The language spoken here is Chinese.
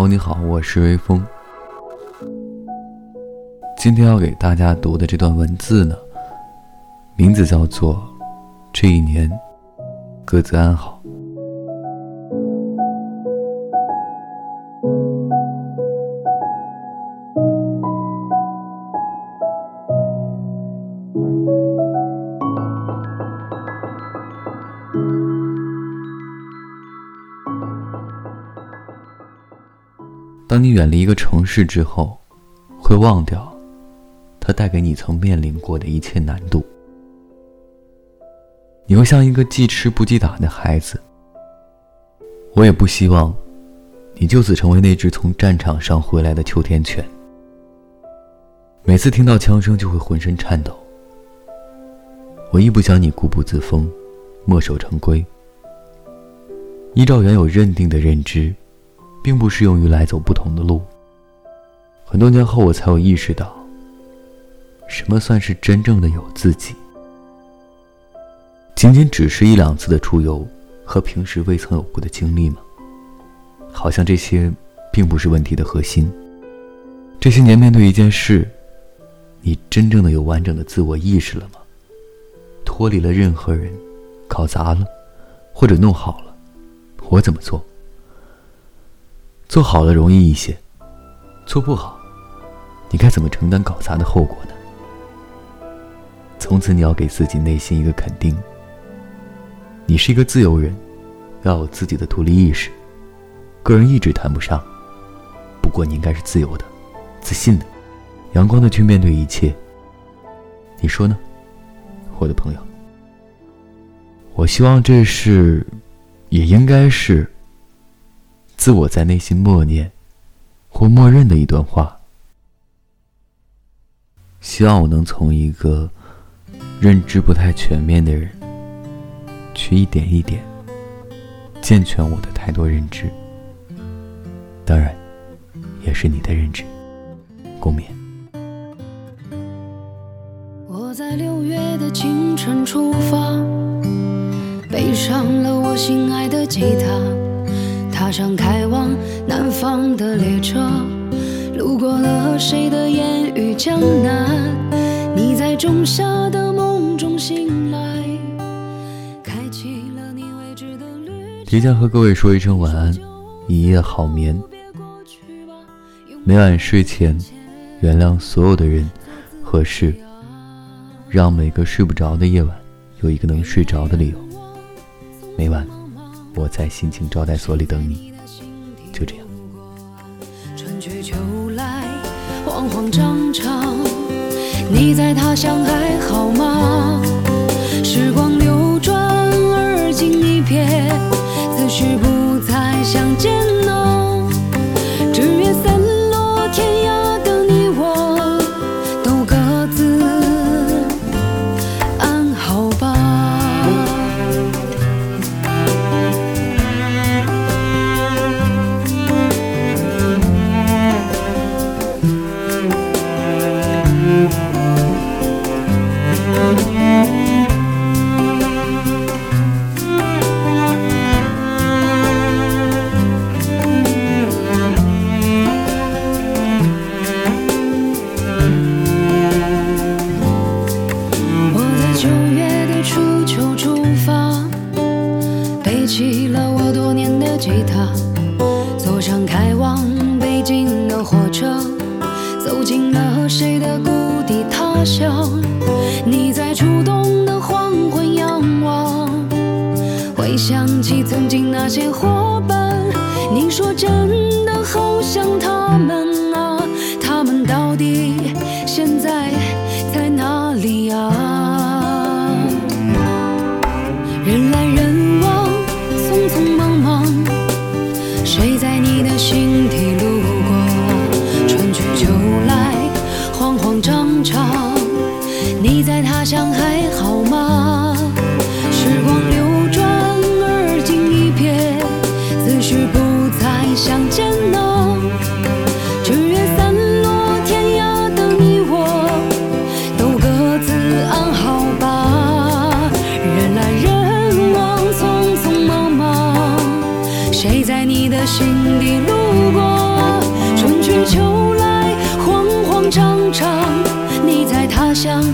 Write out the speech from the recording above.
哦，你好，我是微风。今天要给大家读的这段文字呢，名字叫做《这一年，各自安好》。当你远离一个城市之后，会忘掉它带给你曾面临过的一切难度。你会像一个记吃不记打的孩子。我也不希望你就此成为那只从战场上回来的秋天犬。每次听到枪声就会浑身颤抖。我亦不想你固步自封，墨守成规。依照原有认定的认知。并不适用于来走不同的路。很多年后，我才有意识到，什么算是真正的有自己？仅仅只是一两次的出游和平时未曾有过的经历吗？好像这些并不是问题的核心。这些年面对一件事，你真正的有完整的自我意识了吗？脱离了任何人，搞砸了，或者弄好了，我怎么做？做好了容易一些，做不好，你该怎么承担搞砸的后果呢？从此你要给自己内心一个肯定：你是一个自由人，要有自己的独立意识，个人意志谈不上，不过你应该是自由的、自信的、阳光的去面对一切。你说呢，我的朋友？我希望这是，也应该是。自我在内心默念或默认的一段话，希望我能从一个认知不太全面的人，去一点一点健全我的太多认知。当然，也是你的认知。共勉。我在六月的清晨出发，背上了我心爱的吉他。踏上开往南方的列车，路过了谁的烟雨江南？你在仲夏的梦中醒来，开启了你未知的旅提前和各位说一声晚安，一夜好眠。每晚睡前，原谅所有的人和事，让每个睡不着的夜晚有一个能睡着的理由。每晚。我在心情招待所里等你，就这样。春去秋来，慌慌张张，你在他乡还好吗？时光流转，而今一别，此时不起了我多年的吉他，坐上开往北京的火车，走进了谁的故地他乡。你在初冬的黄昏仰望，回想起曾经那些伙伴，你说真的好想他们啊，他们到底。谁在你的心底路过？春去秋来，慌慌张张。你在他乡还好吗？的心底路过春去秋来慌慌张张你在他乡